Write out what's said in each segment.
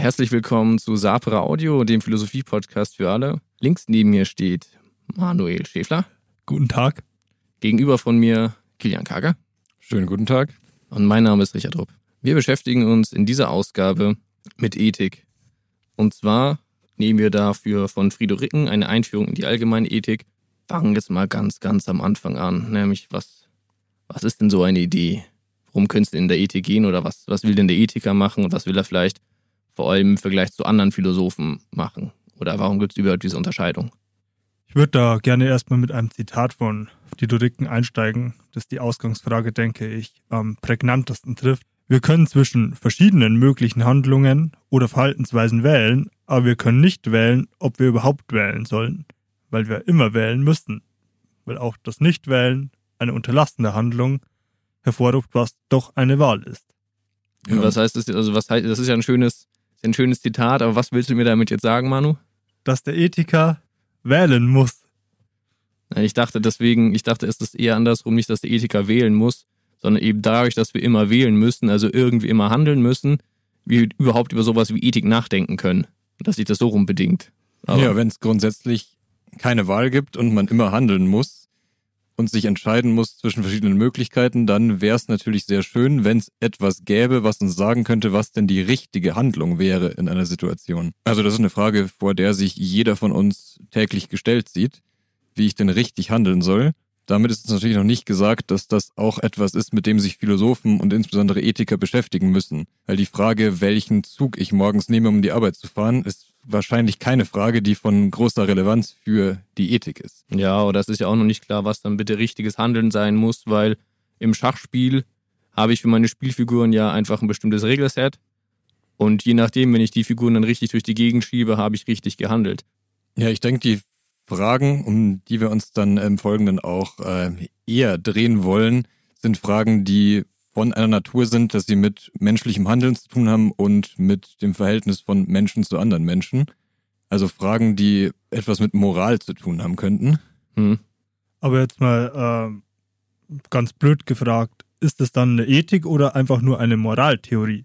herzlich willkommen zu Sapra Audio, dem Philosophie-Podcast für alle. Links neben mir steht Manuel Schäfler. Guten Tag. Gegenüber von mir Kilian Kager. Schönen guten Tag. Und mein Name ist Richard Rupp. Wir beschäftigen uns in dieser Ausgabe mit Ethik. Und zwar nehmen wir dafür von Frido Ricken eine Einführung in die allgemeine Ethik. Fangen jetzt mal ganz, ganz am Anfang an. Nämlich, was, was ist denn so eine Idee? Worum könnte es denn in der Ethik gehen oder was, was will denn der Ethiker machen und was will er vielleicht vor allem im Vergleich zu anderen Philosophen machen? Oder warum gibt es überhaupt diese Unterscheidung? Ich würde da gerne erstmal mit einem Zitat von Didoriken einsteigen, das die Ausgangsfrage, denke ich, am prägnantesten trifft. Wir können zwischen verschiedenen möglichen Handlungen oder Verhaltensweisen wählen, aber wir können nicht wählen, ob wir überhaupt wählen sollen, weil wir immer wählen müssen, weil auch das Nichtwählen eine unterlassene Handlung hervorruft, was doch eine Wahl ist. Ja. Was heißt das? Also was heißt, das ist ja ein schönes, ein schönes Zitat, aber was willst du mir damit jetzt sagen, Manu? Dass der Ethiker wählen muss. Ich dachte deswegen, ich dachte, es ist eher andersrum, nicht, dass der Ethiker wählen muss, sondern eben dadurch, dass wir immer wählen müssen, also irgendwie immer handeln müssen, wir überhaupt über sowas wie Ethik nachdenken können. Dass sich das so rum bedingt. Aber ja, wenn es grundsätzlich keine Wahl gibt und man immer handeln muss und sich entscheiden muss zwischen verschiedenen Möglichkeiten, dann wäre es natürlich sehr schön, wenn es etwas gäbe, was uns sagen könnte, was denn die richtige Handlung wäre in einer Situation. Also das ist eine Frage, vor der sich jeder von uns täglich gestellt sieht, wie ich denn richtig handeln soll. Damit ist es natürlich noch nicht gesagt, dass das auch etwas ist, mit dem sich Philosophen und insbesondere Ethiker beschäftigen müssen. Weil die Frage, welchen Zug ich morgens nehme, um die Arbeit zu fahren, ist wahrscheinlich keine Frage, die von großer Relevanz für die Ethik ist. Ja, oder es ist ja auch noch nicht klar, was dann bitte richtiges Handeln sein muss, weil im Schachspiel habe ich für meine Spielfiguren ja einfach ein bestimmtes Regelset. Und je nachdem, wenn ich die Figuren dann richtig durch die Gegend schiebe, habe ich richtig gehandelt. Ja, ich denke, die Fragen, um die wir uns dann im Folgenden auch äh, eher drehen wollen, sind Fragen, die von einer Natur sind, dass sie mit menschlichem Handeln zu tun haben und mit dem Verhältnis von Menschen zu anderen Menschen. Also Fragen, die etwas mit Moral zu tun haben könnten. Hm. Aber jetzt mal äh, ganz blöd gefragt, ist es dann eine Ethik oder einfach nur eine Moraltheorie?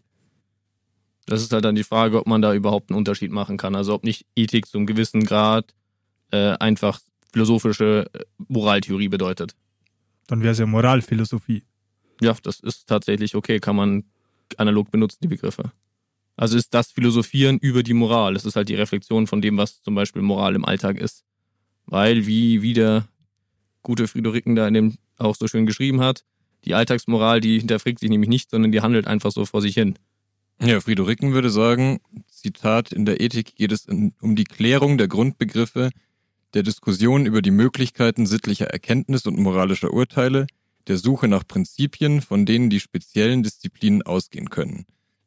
Das ist halt dann die Frage, ob man da überhaupt einen Unterschied machen kann. Also ob nicht Ethik zu einem gewissen Grad äh, einfach philosophische äh, Moraltheorie bedeutet. Dann wäre es ja Moralphilosophie. Ja, das ist tatsächlich okay, kann man analog benutzen, die Begriffe. Also ist das Philosophieren über die Moral. Das ist halt die Reflexion von dem, was zum Beispiel Moral im Alltag ist. Weil, wie, wie der gute Friederiken da in dem auch so schön geschrieben hat, die Alltagsmoral, die hinterfragt sich nämlich nicht, sondern die handelt einfach so vor sich hin. Ja, Friederiken würde sagen, Zitat, in der Ethik geht es um die Klärung der Grundbegriffe der Diskussion über die Möglichkeiten sittlicher Erkenntnis und moralischer Urteile, der Suche nach Prinzipien, von denen die speziellen Disziplinen ausgehen können.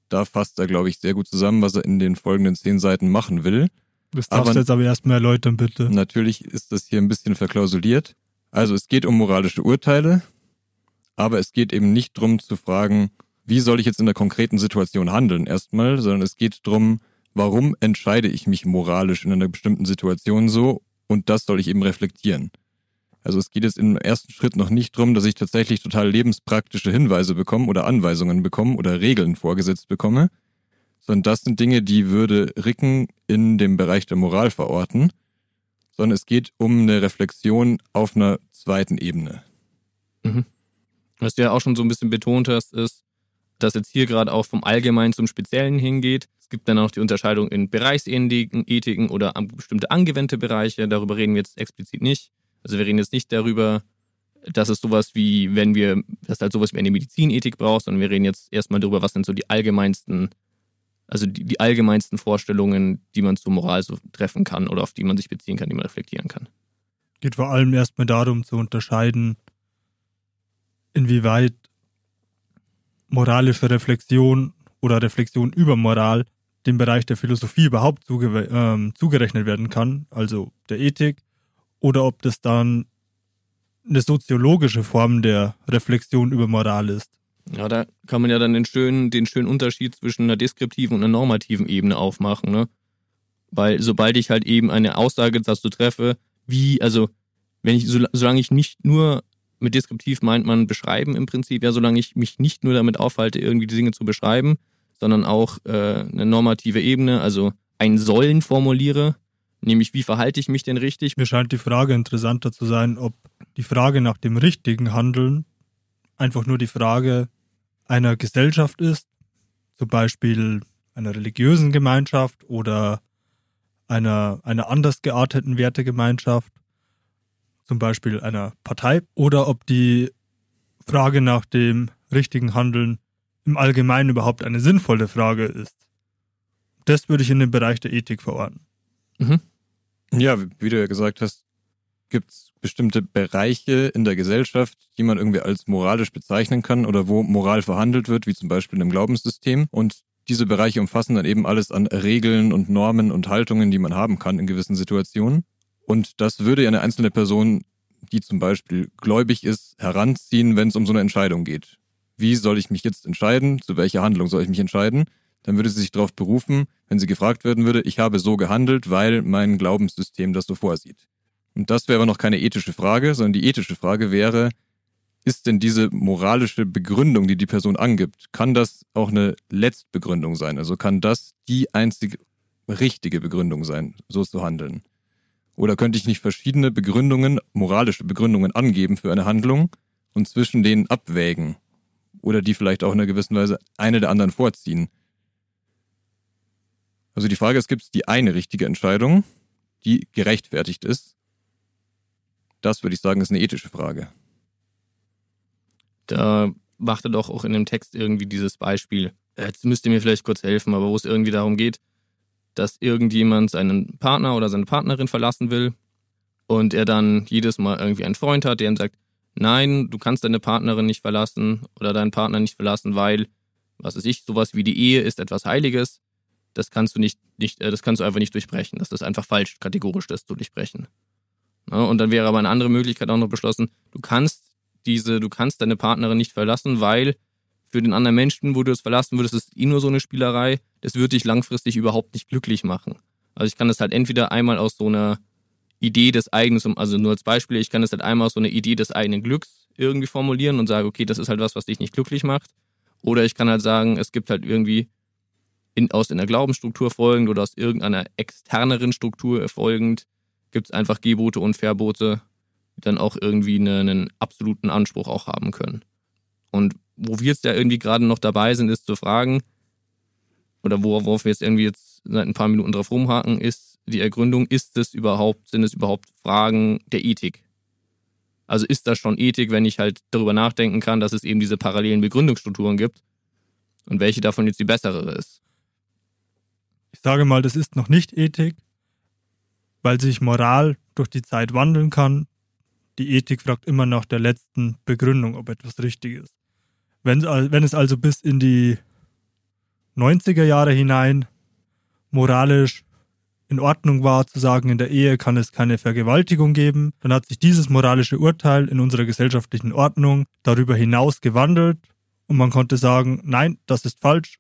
Da fasst er, glaube ich, sehr gut zusammen, was er in den folgenden zehn Seiten machen will. Das darfst du jetzt aber erstmal erläutern, bitte. Natürlich ist das hier ein bisschen verklausuliert. Also es geht um moralische Urteile, aber es geht eben nicht darum zu fragen, wie soll ich jetzt in der konkreten Situation handeln erstmal, sondern es geht darum, warum entscheide ich mich moralisch in einer bestimmten Situation so und das soll ich eben reflektieren. Also es geht jetzt im ersten Schritt noch nicht darum, dass ich tatsächlich total lebenspraktische Hinweise bekomme oder Anweisungen bekomme oder Regeln vorgesetzt bekomme, sondern das sind Dinge, die würde Ricken in dem Bereich der Moral verorten, sondern es geht um eine Reflexion auf einer zweiten Ebene. Mhm. Was du ja auch schon so ein bisschen betont hast, ist, dass jetzt hier gerade auch vom Allgemeinen zum Speziellen hingeht. Es gibt dann auch die Unterscheidung in Bereichsethiken oder bestimmte angewandte Bereiche. Darüber reden wir jetzt explizit nicht. Also wir reden jetzt nicht darüber, dass es sowas wie, wenn wir, dass halt sowas wie eine Medizinethik braucht, sondern wir reden jetzt erstmal darüber, was sind so die allgemeinsten, also die, die allgemeinsten Vorstellungen, die man zur Moral so treffen kann oder auf die man sich beziehen kann, die man reflektieren kann. Geht vor allem erstmal darum zu unterscheiden, inwieweit moralische Reflexion oder Reflexion über Moral dem Bereich der Philosophie überhaupt zuge ähm, zugerechnet werden kann, also der Ethik, oder ob das dann eine soziologische Form der Reflexion über Moral ist. Ja, da kann man ja dann den schönen, den schönen Unterschied zwischen einer deskriptiven und einer normativen Ebene aufmachen, ne? Weil sobald ich halt eben eine Aussage dazu treffe, wie, also wenn ich, solange ich nicht nur mit deskriptiv meint man beschreiben im Prinzip, ja, solange ich mich nicht nur damit aufhalte, irgendwie die Dinge zu beschreiben, sondern auch äh, eine normative Ebene, also ein Sollen formuliere, nämlich wie verhalte ich mich denn richtig? Mir scheint die Frage interessanter zu sein, ob die Frage nach dem richtigen Handeln einfach nur die Frage einer Gesellschaft ist, zum Beispiel einer religiösen Gemeinschaft oder einer, einer anders gearteten Wertegemeinschaft, zum Beispiel einer Partei, oder ob die Frage nach dem richtigen Handeln im Allgemeinen überhaupt eine sinnvolle Frage ist. Das würde ich in den Bereich der Ethik verorten. Mhm. Ja, wie du ja gesagt hast, gibt es bestimmte Bereiche in der Gesellschaft, die man irgendwie als moralisch bezeichnen kann oder wo Moral verhandelt wird, wie zum Beispiel im Glaubenssystem. Und diese Bereiche umfassen dann eben alles an Regeln und Normen und Haltungen, die man haben kann in gewissen Situationen. Und das würde ja eine einzelne Person, die zum Beispiel gläubig ist, heranziehen, wenn es um so eine Entscheidung geht. Wie soll ich mich jetzt entscheiden? Zu welcher Handlung soll ich mich entscheiden? Dann würde sie sich darauf berufen, wenn sie gefragt werden würde, ich habe so gehandelt, weil mein Glaubenssystem das so vorsieht. Und das wäre noch keine ethische Frage, sondern die ethische Frage wäre, ist denn diese moralische Begründung, die die Person angibt, kann das auch eine Letztbegründung sein? Also kann das die einzige richtige Begründung sein, so zu handeln? Oder könnte ich nicht verschiedene Begründungen, moralische Begründungen angeben für eine Handlung und zwischen denen abwägen? Oder die vielleicht auch in einer gewissen Weise eine der anderen vorziehen? Also die Frage ist, gibt es die eine richtige Entscheidung, die gerechtfertigt ist? Das würde ich sagen, ist eine ethische Frage. Da macht er doch auch in dem Text irgendwie dieses Beispiel. Jetzt müsst ihr mir vielleicht kurz helfen, aber wo es irgendwie darum geht, dass irgendjemand seinen Partner oder seine Partnerin verlassen will und er dann jedes Mal irgendwie einen Freund hat, der ihm sagt, nein, du kannst deine Partnerin nicht verlassen oder deinen Partner nicht verlassen, weil, was weiß ich, sowas wie die Ehe ist etwas Heiliges. Das kannst du nicht, nicht äh, das kannst du einfach nicht durchbrechen. Das ist einfach falsch, kategorisch das zu durchbrechen. und dann wäre aber eine andere Möglichkeit auch noch beschlossen, du kannst diese, du kannst deine Partnerin nicht verlassen, weil für den anderen Menschen, wo du es verlassen würdest, ist eh nur so eine Spielerei. Das würde dich langfristig überhaupt nicht glücklich machen. Also ich kann das halt entweder einmal aus so einer Idee des eigenen, also nur als Beispiel, ich kann das halt einmal aus so einer Idee des eigenen Glücks irgendwie formulieren und sage, okay, das ist halt was, was dich nicht glücklich macht. Oder ich kann halt sagen, es gibt halt irgendwie in, aus einer Glaubensstruktur folgend oder aus irgendeiner externeren Struktur folgend, gibt es einfach Gebote und Verbote, dann auch irgendwie eine, einen absoluten Anspruch auch haben können. Und wo wir jetzt ja irgendwie gerade noch dabei sind, ist zu fragen, oder worauf wir jetzt irgendwie jetzt seit ein paar Minuten drauf rumhaken, ist die Ergründung, ist es überhaupt, sind es überhaupt Fragen der Ethik? Also ist das schon Ethik, wenn ich halt darüber nachdenken kann, dass es eben diese parallelen Begründungsstrukturen gibt und welche davon jetzt die bessere ist? Ich sage mal, das ist noch nicht Ethik, weil sich Moral durch die Zeit wandeln kann die Ethik fragt immer nach der letzten Begründung, ob etwas richtig ist. Wenn, wenn es also bis in die 90er Jahre hinein moralisch in Ordnung war, zu sagen, in der Ehe kann es keine Vergewaltigung geben, dann hat sich dieses moralische Urteil in unserer gesellschaftlichen Ordnung darüber hinaus gewandelt und man konnte sagen, nein, das ist falsch.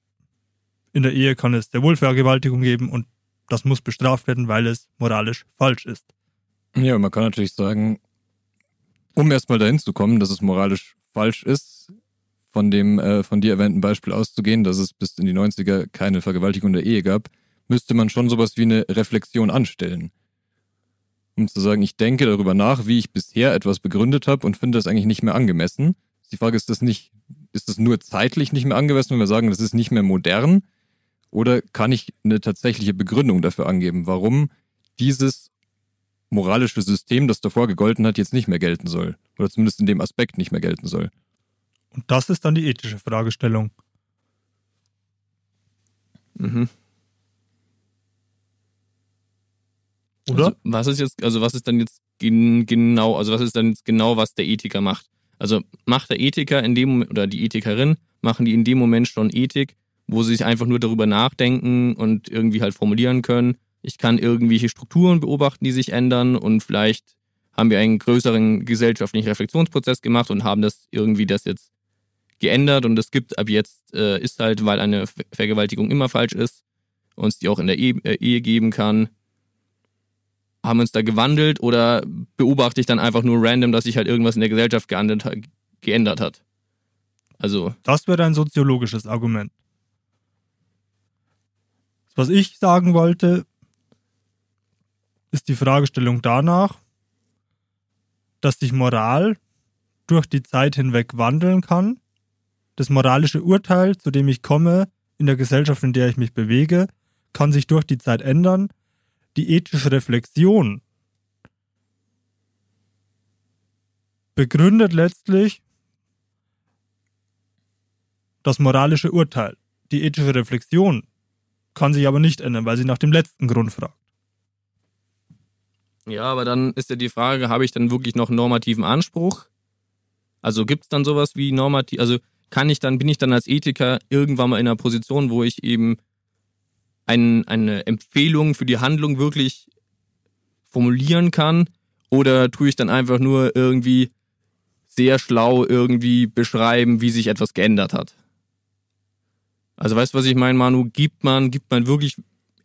In der Ehe kann es sehr wohl Vergewaltigung geben und das muss bestraft werden, weil es moralisch falsch ist. Ja, man kann natürlich sagen, um erstmal dahin zu kommen, dass es moralisch falsch ist, von dem äh, von dir erwähnten Beispiel auszugehen, dass es bis in die 90er keine Vergewaltigung der Ehe gab, müsste man schon sowas wie eine Reflexion anstellen. Um zu sagen, ich denke darüber nach, wie ich bisher etwas begründet habe und finde das eigentlich nicht mehr angemessen. Die Frage ist das nicht, ist das nur zeitlich nicht mehr angemessen, wenn wir sagen, das ist nicht mehr modern? Oder kann ich eine tatsächliche Begründung dafür angeben, warum dieses moralische System, das davor gegolten hat, jetzt nicht mehr gelten soll. Oder zumindest in dem Aspekt nicht mehr gelten soll. Und das ist dann die ethische Fragestellung. Mhm. Oder? Also, was ist jetzt, also was ist dann jetzt genau, also was ist dann jetzt genau, was der Ethiker macht? Also macht der Ethiker in dem oder die Ethikerin, machen die in dem Moment schon Ethik, wo sie sich einfach nur darüber nachdenken und irgendwie halt formulieren können, ich kann irgendwelche Strukturen beobachten, die sich ändern und vielleicht haben wir einen größeren gesellschaftlichen Reflexionsprozess gemacht und haben das irgendwie das jetzt geändert und es gibt ab jetzt äh, ist halt, weil eine Vergewaltigung immer falsch ist, uns die auch in der Ehe, äh, Ehe geben kann, haben uns da gewandelt oder beobachte ich dann einfach nur random, dass sich halt irgendwas in der Gesellschaft geändert, geändert hat? Also. Das wäre ein soziologisches Argument. Was ich sagen wollte, ist die Fragestellung danach, dass sich Moral durch die Zeit hinweg wandeln kann. Das moralische Urteil, zu dem ich komme, in der Gesellschaft, in der ich mich bewege, kann sich durch die Zeit ändern. Die ethische Reflexion begründet letztlich das moralische Urteil. Die ethische Reflexion kann sich aber nicht ändern, weil sie nach dem letzten Grund fragt. Ja, aber dann ist ja die Frage, habe ich dann wirklich noch einen normativen Anspruch? Also gibt es dann sowas wie normativ, also kann ich dann, bin ich dann als Ethiker irgendwann mal in einer Position, wo ich eben ein, eine Empfehlung für die Handlung wirklich formulieren kann? Oder tue ich dann einfach nur irgendwie sehr schlau irgendwie beschreiben, wie sich etwas geändert hat? Also weißt du, was ich meine, Manu? Gibt man, gibt man wirklich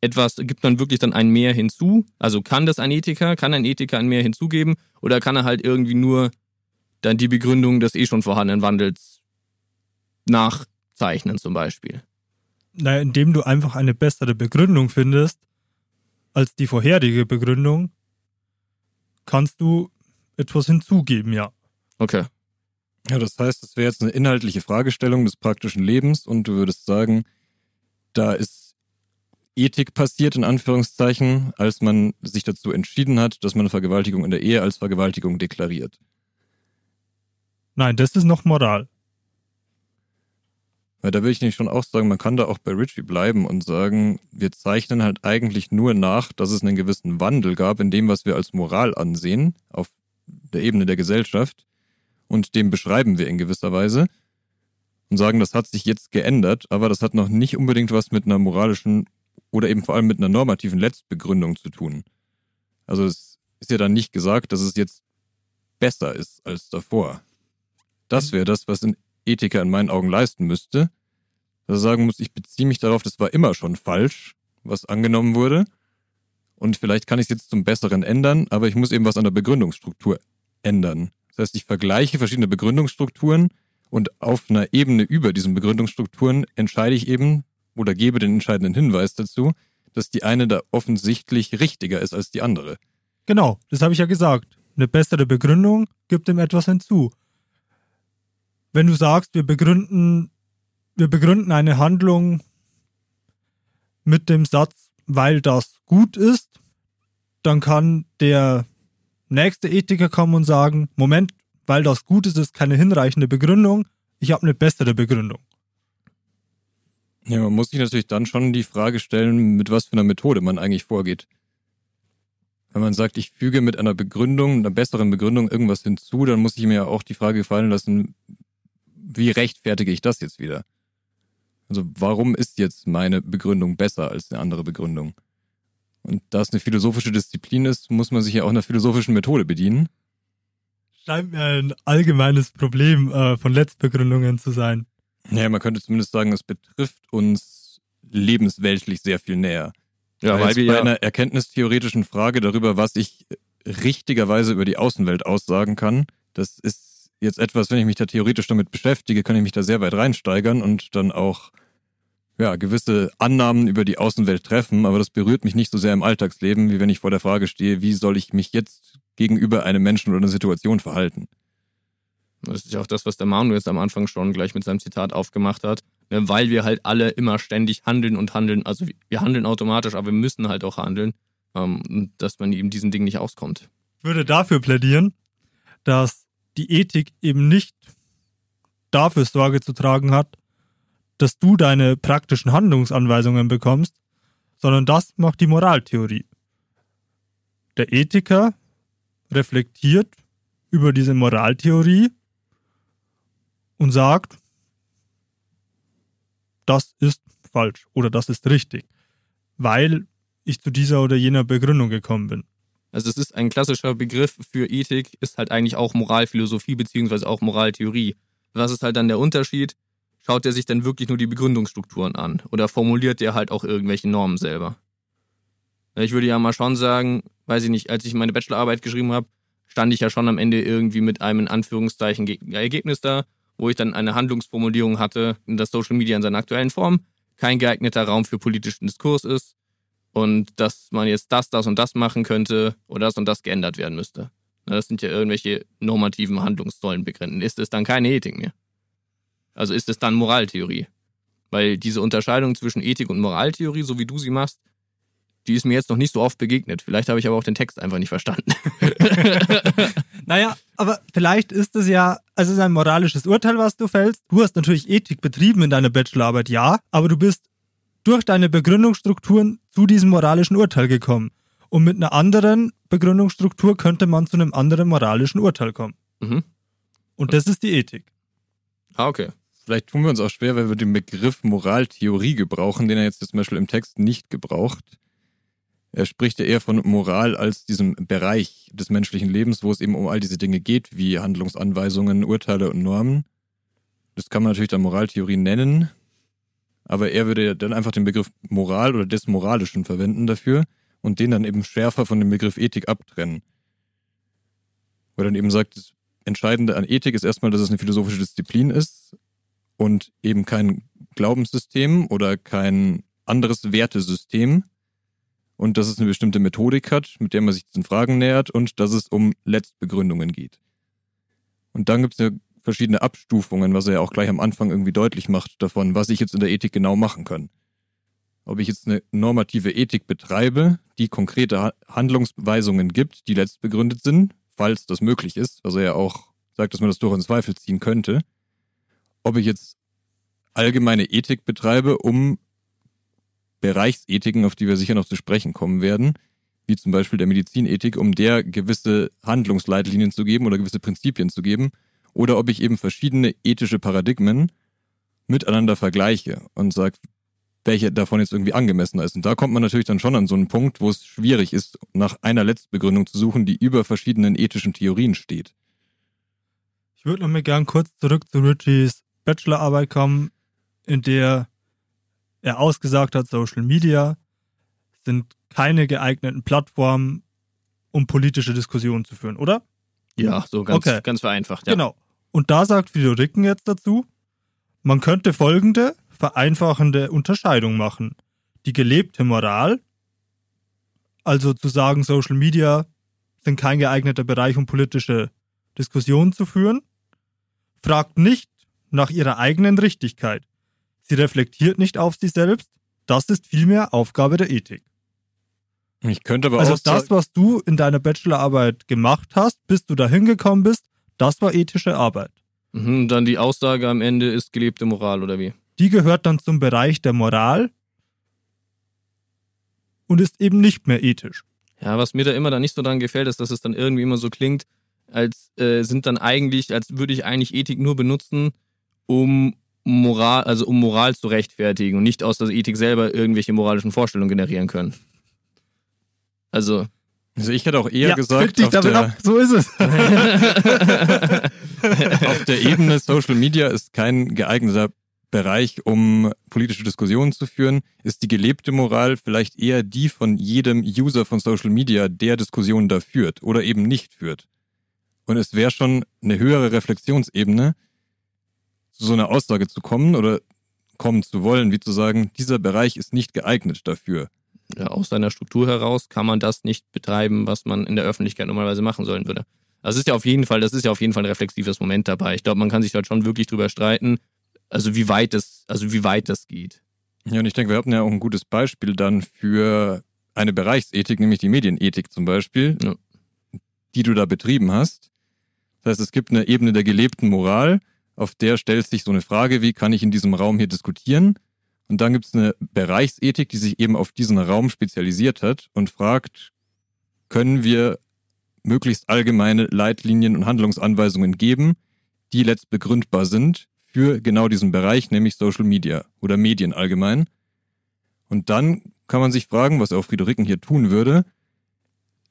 etwas, gibt man wirklich dann ein Mehr hinzu? Also kann das ein Ethiker, kann ein Ethiker ein Mehr hinzugeben? Oder kann er halt irgendwie nur dann die Begründung des eh schon vorhandenen Wandels nachzeichnen zum Beispiel? Naja, indem du einfach eine bessere Begründung findest als die vorherige Begründung, kannst du etwas hinzugeben, ja. Okay. Ja, das heißt, es wäre jetzt eine inhaltliche Fragestellung des praktischen Lebens und du würdest sagen, da ist Ethik passiert, in Anführungszeichen, als man sich dazu entschieden hat, dass man Vergewaltigung in der Ehe als Vergewaltigung deklariert. Nein, das ist noch Moral. Weil da will ich nicht schon auch sagen, man kann da auch bei Richie bleiben und sagen, wir zeichnen halt eigentlich nur nach, dass es einen gewissen Wandel gab in dem, was wir als Moral ansehen, auf der Ebene der Gesellschaft. Und dem beschreiben wir in gewisser Weise und sagen, das hat sich jetzt geändert, aber das hat noch nicht unbedingt was mit einer moralischen oder eben vor allem mit einer normativen Letztbegründung zu tun. Also es ist ja dann nicht gesagt, dass es jetzt besser ist als davor. Das wäre das, was ein Ethiker in meinen Augen leisten müsste. Dass er sagen muss, ich beziehe mich darauf, das war immer schon falsch, was angenommen wurde. Und vielleicht kann ich es jetzt zum Besseren ändern, aber ich muss eben was an der Begründungsstruktur ändern. Das heißt, ich vergleiche verschiedene Begründungsstrukturen und auf einer Ebene über diesen Begründungsstrukturen entscheide ich eben, oder gebe den entscheidenden Hinweis dazu, dass die eine da offensichtlich richtiger ist als die andere. Genau, das habe ich ja gesagt. Eine bessere Begründung gibt dem etwas hinzu. Wenn du sagst, wir begründen, wir begründen eine Handlung mit dem Satz, weil das gut ist, dann kann der nächste Ethiker kommen und sagen, Moment, weil das gut ist, ist keine hinreichende Begründung, ich habe eine bessere Begründung. Ja, man muss sich natürlich dann schon die Frage stellen, mit was für einer Methode man eigentlich vorgeht. Wenn man sagt, ich füge mit einer Begründung, einer besseren Begründung irgendwas hinzu, dann muss ich mir ja auch die Frage gefallen lassen, wie rechtfertige ich das jetzt wieder? Also warum ist jetzt meine Begründung besser als eine andere Begründung? Und da es eine philosophische Disziplin ist, muss man sich ja auch einer philosophischen Methode bedienen. Scheint mir ein allgemeines Problem äh, von Letztbegründungen zu sein. Ja, man könnte zumindest sagen, es betrifft uns lebensweltlich sehr viel näher. Ja, weil, weil wir bei ja einer erkenntnistheoretischen Frage darüber, was ich richtigerweise über die Außenwelt aussagen kann, das ist jetzt etwas, wenn ich mich da theoretisch damit beschäftige, kann ich mich da sehr weit reinsteigern und dann auch ja, gewisse Annahmen über die Außenwelt treffen, aber das berührt mich nicht so sehr im Alltagsleben, wie wenn ich vor der Frage stehe, wie soll ich mich jetzt gegenüber einem Menschen oder einer Situation verhalten. Das ist ja auch das, was der Manu jetzt am Anfang schon gleich mit seinem Zitat aufgemacht hat. Ne, weil wir halt alle immer ständig handeln und handeln. Also wir handeln automatisch, aber wir müssen halt auch handeln, ähm, dass man eben diesen Dingen nicht auskommt. Ich würde dafür plädieren, dass die Ethik eben nicht dafür Sorge zu tragen hat, dass du deine praktischen Handlungsanweisungen bekommst, sondern das macht die Moraltheorie. Der Ethiker reflektiert über diese Moraltheorie und sagt, das ist falsch oder das ist richtig, weil ich zu dieser oder jener Begründung gekommen bin. Also es ist ein klassischer Begriff für Ethik, ist halt eigentlich auch Moralphilosophie beziehungsweise auch Moraltheorie. Was ist halt dann der Unterschied? Schaut er sich dann wirklich nur die Begründungsstrukturen an oder formuliert er halt auch irgendwelche Normen selber? Ich würde ja mal schon sagen, weiß ich nicht, als ich meine Bachelorarbeit geschrieben habe, stand ich ja schon am Ende irgendwie mit einem in Anführungszeichen Ergebnis da wo ich dann eine Handlungsformulierung hatte der Social Media in seiner aktuellen Form, kein geeigneter Raum für politischen Diskurs ist und dass man jetzt das, das und das machen könnte oder das und das geändert werden müsste. Das sind ja irgendwelche normativen Handlungssäulen begrenzen. Ist es dann keine Ethik mehr? Also ist es dann Moraltheorie? Weil diese Unterscheidung zwischen Ethik und Moraltheorie, so wie du sie machst, die ist mir jetzt noch nicht so oft begegnet. Vielleicht habe ich aber auch den Text einfach nicht verstanden. naja, aber vielleicht ist es ja, also es ist ein moralisches Urteil, was du fällst. Du hast natürlich Ethik betrieben in deiner Bachelorarbeit, ja, aber du bist durch deine Begründungsstrukturen zu diesem moralischen Urteil gekommen. Und mit einer anderen Begründungsstruktur könnte man zu einem anderen moralischen Urteil kommen. Mhm. Und das ist die Ethik. Ah, okay. Vielleicht tun wir uns auch schwer, weil wir den Begriff Moraltheorie gebrauchen, den er jetzt zum Beispiel im Text nicht gebraucht. Er spricht ja eher von Moral als diesem Bereich des menschlichen Lebens, wo es eben um all diese Dinge geht, wie Handlungsanweisungen, Urteile und Normen. Das kann man natürlich dann Moraltheorie nennen, aber er würde dann einfach den Begriff Moral oder des Moralischen verwenden dafür und den dann eben schärfer von dem Begriff Ethik abtrennen. Wo er dann eben sagt, das Entscheidende an Ethik ist erstmal, dass es eine philosophische Disziplin ist und eben kein Glaubenssystem oder kein anderes Wertesystem, und dass es eine bestimmte Methodik hat, mit der man sich diesen Fragen nähert und dass es um Letztbegründungen geht. Und dann gibt es ja verschiedene Abstufungen, was er ja auch gleich am Anfang irgendwie deutlich macht davon, was ich jetzt in der Ethik genau machen kann. Ob ich jetzt eine normative Ethik betreibe, die konkrete Handlungsweisungen gibt, die letztbegründet sind, falls das möglich ist, was er ja auch sagt, dass man das durch in Zweifel ziehen könnte. Ob ich jetzt allgemeine Ethik betreibe, um Bereichsethiken, auf die wir sicher noch zu sprechen kommen werden, wie zum Beispiel der Medizinethik, um der gewisse Handlungsleitlinien zu geben oder gewisse Prinzipien zu geben, oder ob ich eben verschiedene ethische Paradigmen miteinander vergleiche und sage, welche davon jetzt irgendwie angemessener ist. Und da kommt man natürlich dann schon an so einen Punkt, wo es schwierig ist, nach einer Letztbegründung zu suchen, die über verschiedenen ethischen Theorien steht. Ich würde noch mal gern kurz zurück zu Richies Bachelorarbeit kommen, in der er ausgesagt hat, Social Media sind keine geeigneten Plattformen, um politische Diskussionen zu führen, oder? Ja, so ganz, okay. ganz vereinfacht. Ja. Genau. Und da sagt Friedrichen jetzt dazu, man könnte folgende vereinfachende Unterscheidung machen. Die gelebte Moral, also zu sagen, Social Media sind kein geeigneter Bereich, um politische Diskussionen zu führen, fragt nicht nach ihrer eigenen Richtigkeit. Sie reflektiert nicht auf sich selbst. Das ist vielmehr Aufgabe der Ethik. Ich könnte aber also das, was du in deiner Bachelorarbeit gemacht hast, bis du da hingekommen bist, das war ethische Arbeit. Mhm, dann die Aussage am Ende ist gelebte Moral oder wie? Die gehört dann zum Bereich der Moral und ist eben nicht mehr ethisch. Ja, was mir da immer dann nicht so dran gefällt, ist, dass es dann irgendwie immer so klingt, als äh, sind dann eigentlich, als würde ich eigentlich Ethik nur benutzen, um Moral, also um Moral zu rechtfertigen und nicht aus der Ethik selber irgendwelche moralischen Vorstellungen generieren können. Also. Also ich hätte auch eher ja, gesagt, dich damit der, ab. so ist es. auf der Ebene Social Media ist kein geeigneter Bereich, um politische Diskussionen zu führen. Ist die gelebte Moral vielleicht eher die von jedem User von Social Media, der Diskussionen da führt oder eben nicht führt. Und es wäre schon eine höhere Reflexionsebene, zu so einer Aussage zu kommen oder kommen zu wollen, wie zu sagen, dieser Bereich ist nicht geeignet dafür. Ja, aus seiner Struktur heraus kann man das nicht betreiben, was man in der Öffentlichkeit normalerweise machen sollen würde. Das ist ja auf jeden Fall, das ist ja auf jeden Fall ein reflexives Moment dabei. Ich glaube, man kann sich dort schon wirklich drüber streiten, also wie weit das, also wie weit das geht. Ja, und ich denke, wir hatten ja auch ein gutes Beispiel dann für eine Bereichsethik, nämlich die Medienethik zum Beispiel, ja. die du da betrieben hast. Das heißt, es gibt eine Ebene der gelebten Moral, auf der stellt sich so eine Frage, wie kann ich in diesem Raum hier diskutieren? Und dann gibt es eine Bereichsethik, die sich eben auf diesen Raum spezialisiert hat und fragt, können wir möglichst allgemeine Leitlinien und Handlungsanweisungen geben, die letzt begründbar sind für genau diesen Bereich, nämlich Social Media oder Medien allgemein. Und dann kann man sich fragen, was auch Friederiken hier tun würde,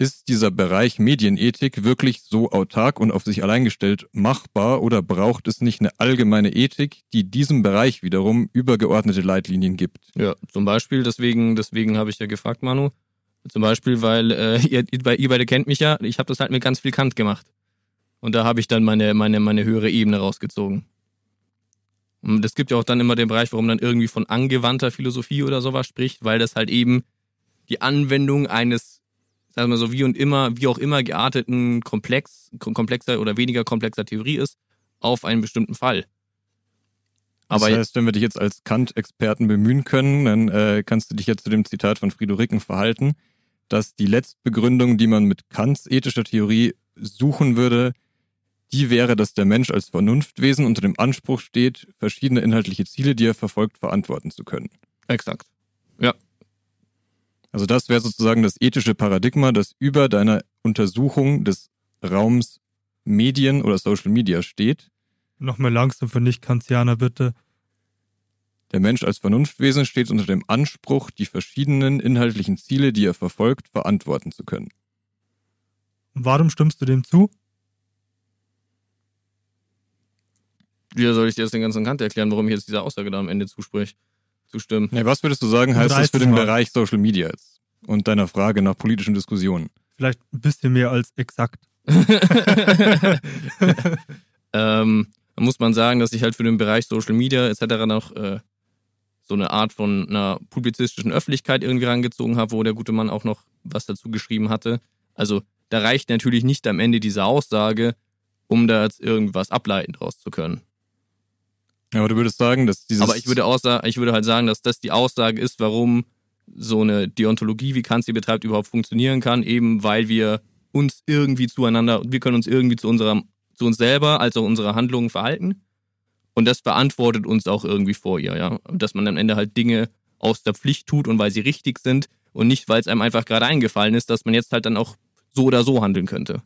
ist dieser Bereich Medienethik wirklich so autark und auf sich allein gestellt machbar oder braucht es nicht eine allgemeine Ethik, die diesem Bereich wiederum übergeordnete Leitlinien gibt? Ja, zum Beispiel, deswegen, deswegen habe ich ja gefragt, Manu. Zum Beispiel, weil äh, ihr, ihr beide kennt mich ja, ich habe das halt mit ganz viel Kant gemacht. Und da habe ich dann meine, meine, meine höhere Ebene rausgezogen. Und es gibt ja auch dann immer den Bereich, warum man dann irgendwie von angewandter Philosophie oder sowas spricht, weil das halt eben die Anwendung eines, sagen wir so, wie und immer, wie auch immer gearteten Komplex, komplexer oder weniger komplexer Theorie ist, auf einen bestimmten Fall. Aber das heißt, wenn wir dich jetzt als Kant-Experten bemühen können, dann äh, kannst du dich jetzt zu dem Zitat von Frido Ricken verhalten, dass die Letztbegründung, die man mit Kants ethischer Theorie suchen würde, die wäre, dass der Mensch als Vernunftwesen unter dem Anspruch steht, verschiedene inhaltliche Ziele, die er verfolgt, verantworten zu können. Exakt. Also das wäre sozusagen das ethische Paradigma, das über deiner Untersuchung des Raums Medien oder Social Media steht. Nochmal langsam für Nicht-Kantianer bitte. Der Mensch als Vernunftwesen steht unter dem Anspruch, die verschiedenen inhaltlichen Ziele, die er verfolgt, verantworten zu können. Und warum stimmst du dem zu? Wie soll ich dir jetzt den ganzen Kant erklären, warum ich jetzt dieser Aussage da am Ende zusprich, zustimmen? Nee, was würdest du sagen, heißt das für den Bereich Social Media jetzt? Und deiner Frage nach politischen Diskussionen? Vielleicht ein bisschen mehr als exakt. ähm, muss man sagen, dass ich halt für den Bereich Social Media etc. noch äh, so eine Art von einer publizistischen Öffentlichkeit irgendwie rangezogen habe, wo der gute Mann auch noch was dazu geschrieben hatte. Also da reicht natürlich nicht am Ende diese Aussage, um da jetzt irgendwas ableiten draus zu können. Ja, aber du würdest sagen, dass dieses. Aber ich würde, außer, ich würde halt sagen, dass das die Aussage ist, warum so eine Deontologie, wie Kant sie betreibt, überhaupt funktionieren kann, eben weil wir uns irgendwie zueinander, wir können uns irgendwie zu unserem, zu uns selber als auch unserer Handlungen verhalten. Und das beantwortet uns auch irgendwie vor ihr, ja. Dass man am Ende halt Dinge aus der Pflicht tut und weil sie richtig sind und nicht, weil es einem einfach gerade eingefallen ist, dass man jetzt halt dann auch so oder so handeln könnte.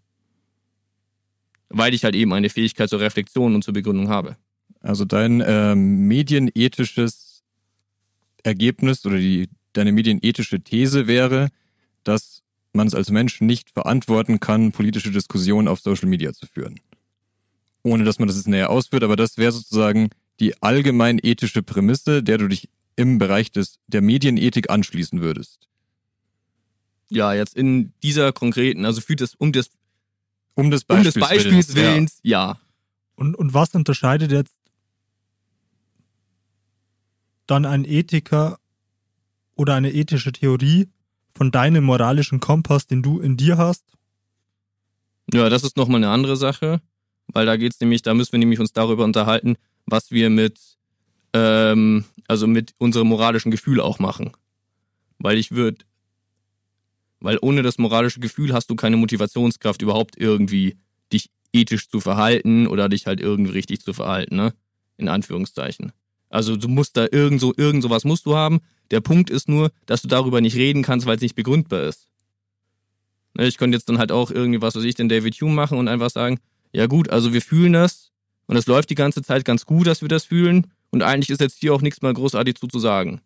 Weil ich halt eben eine Fähigkeit zur Reflexion und zur Begründung habe. Also dein ähm, medienethisches Ergebnis oder die, deine medienethische These wäre, dass man es als Mensch nicht verantworten kann, politische Diskussionen auf Social Media zu führen. Ohne dass man das jetzt näher ausführt, aber das wäre sozusagen die allgemein ethische Prämisse, der du dich im Bereich des, der Medienethik anschließen würdest. Ja, jetzt in dieser konkreten, also für das, um des, um des Beispiels, um des Beispiels Willens, ja. ja. Und, und was unterscheidet jetzt dann ein Ethiker oder eine ethische Theorie von deinem moralischen Kompass, den du in dir hast? Ja, das ist nochmal eine andere Sache, weil da geht's nämlich, da müssen wir nämlich uns darüber unterhalten, was wir mit, ähm, also mit unserem moralischen Gefühl auch machen. Weil ich würde, weil ohne das moralische Gefühl hast du keine Motivationskraft überhaupt irgendwie dich ethisch zu verhalten oder dich halt irgendwie richtig zu verhalten, ne? In Anführungszeichen. Also du musst da irgend so, irgend sowas musst du haben. Der Punkt ist nur, dass du darüber nicht reden kannst, weil es nicht begründbar ist. Ne, ich könnte jetzt dann halt auch irgendwie, was weiß ich, den David Hume machen und einfach sagen, ja gut, also wir fühlen das und es läuft die ganze Zeit ganz gut, dass wir das fühlen und eigentlich ist jetzt hier auch nichts mehr großartig zu, zu sagen.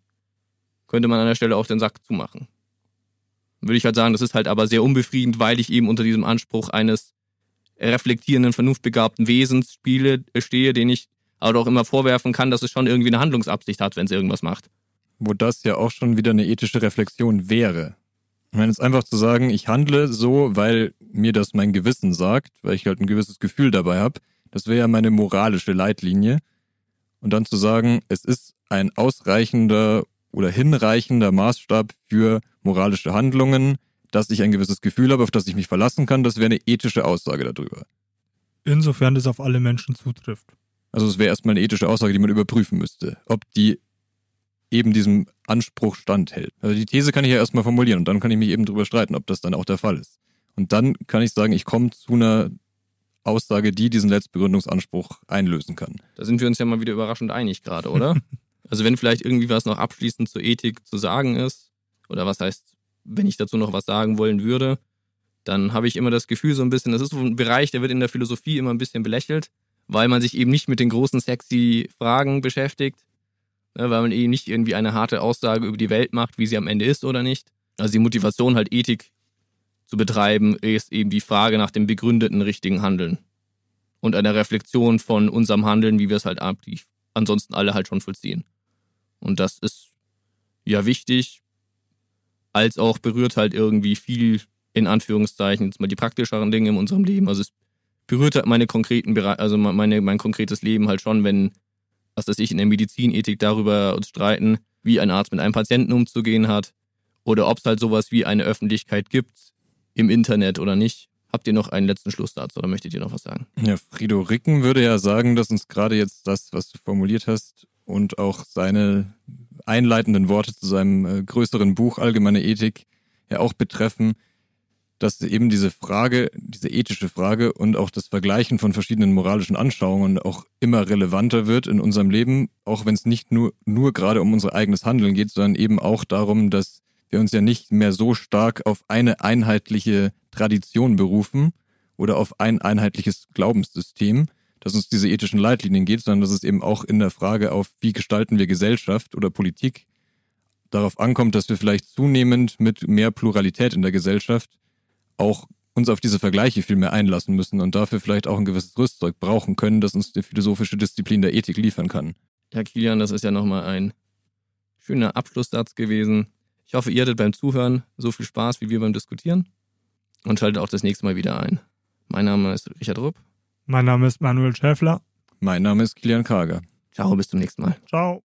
Könnte man an der Stelle auch den Sack zumachen. Würde ich halt sagen, das ist halt aber sehr unbefriedigend, weil ich eben unter diesem Anspruch eines reflektierenden, vernunftbegabten Wesens spiele, stehe, den ich aber auch immer vorwerfen kann, dass es schon irgendwie eine Handlungsabsicht hat, wenn es irgendwas macht. Wo das ja auch schon wieder eine ethische Reflexion wäre. Ich meine, es einfach zu sagen, ich handle so, weil mir das mein Gewissen sagt, weil ich halt ein gewisses Gefühl dabei habe, das wäre ja meine moralische Leitlinie. Und dann zu sagen, es ist ein ausreichender oder hinreichender Maßstab für moralische Handlungen, dass ich ein gewisses Gefühl habe, auf das ich mich verlassen kann, das wäre eine ethische Aussage darüber. Insofern das auf alle Menschen zutrifft. Also es wäre erstmal eine ethische Aussage, die man überprüfen müsste, ob die eben diesem Anspruch standhält. Also die These kann ich ja erstmal formulieren und dann kann ich mich eben darüber streiten, ob das dann auch der Fall ist. Und dann kann ich sagen, ich komme zu einer Aussage, die diesen Letztbegründungsanspruch einlösen kann. Da sind wir uns ja mal wieder überraschend einig gerade, oder? also wenn vielleicht irgendwie was noch abschließend zur Ethik zu sagen ist, oder was heißt, wenn ich dazu noch was sagen wollen würde, dann habe ich immer das Gefühl so ein bisschen, das ist so ein Bereich, der wird in der Philosophie immer ein bisschen belächelt weil man sich eben nicht mit den großen sexy Fragen beschäftigt, ne, weil man eben nicht irgendwie eine harte Aussage über die Welt macht, wie sie am Ende ist oder nicht. Also die Motivation halt Ethik zu betreiben, ist eben die Frage nach dem begründeten richtigen Handeln und einer Reflexion von unserem Handeln, wie wir es halt ansonsten alle halt schon vollziehen. Und das ist ja wichtig, als auch berührt halt irgendwie viel in Anführungszeichen jetzt mal die praktischeren Dinge in unserem Leben. Also es berührt halt meine konkreten also meine, mein konkretes Leben halt schon, wenn, was weiß ich, in der Medizinethik darüber uns streiten, wie ein Arzt mit einem Patienten umzugehen hat oder ob es halt sowas wie eine Öffentlichkeit gibt im Internet oder nicht. Habt ihr noch einen letzten Schlusssatz oder möchtet ihr noch was sagen? Ja, Frido Ricken würde ja sagen, dass uns gerade jetzt das, was du formuliert hast und auch seine einleitenden Worte zu seinem äh, größeren Buch Allgemeine Ethik ja auch betreffen, dass eben diese Frage, diese ethische Frage und auch das Vergleichen von verschiedenen moralischen Anschauungen auch immer relevanter wird in unserem Leben, auch wenn es nicht nur, nur gerade um unser eigenes Handeln geht, sondern eben auch darum, dass wir uns ja nicht mehr so stark auf eine einheitliche Tradition berufen oder auf ein einheitliches Glaubenssystem, dass uns diese ethischen Leitlinien geht, sondern dass es eben auch in der Frage auf, wie gestalten wir Gesellschaft oder Politik, darauf ankommt, dass wir vielleicht zunehmend mit mehr Pluralität in der Gesellschaft auch uns auf diese Vergleiche viel mehr einlassen müssen und dafür vielleicht auch ein gewisses Rüstzeug brauchen können, das uns die philosophische Disziplin der Ethik liefern kann. Ja, Kilian, das ist ja nochmal ein schöner Abschlusssatz gewesen. Ich hoffe, ihr hattet beim Zuhören so viel Spaß wie wir beim Diskutieren und schaltet auch das nächste Mal wieder ein. Mein Name ist Richard Rupp. Mein Name ist Manuel Schäfler. Mein Name ist Kilian Karger. Ciao, bis zum nächsten Mal. Ciao.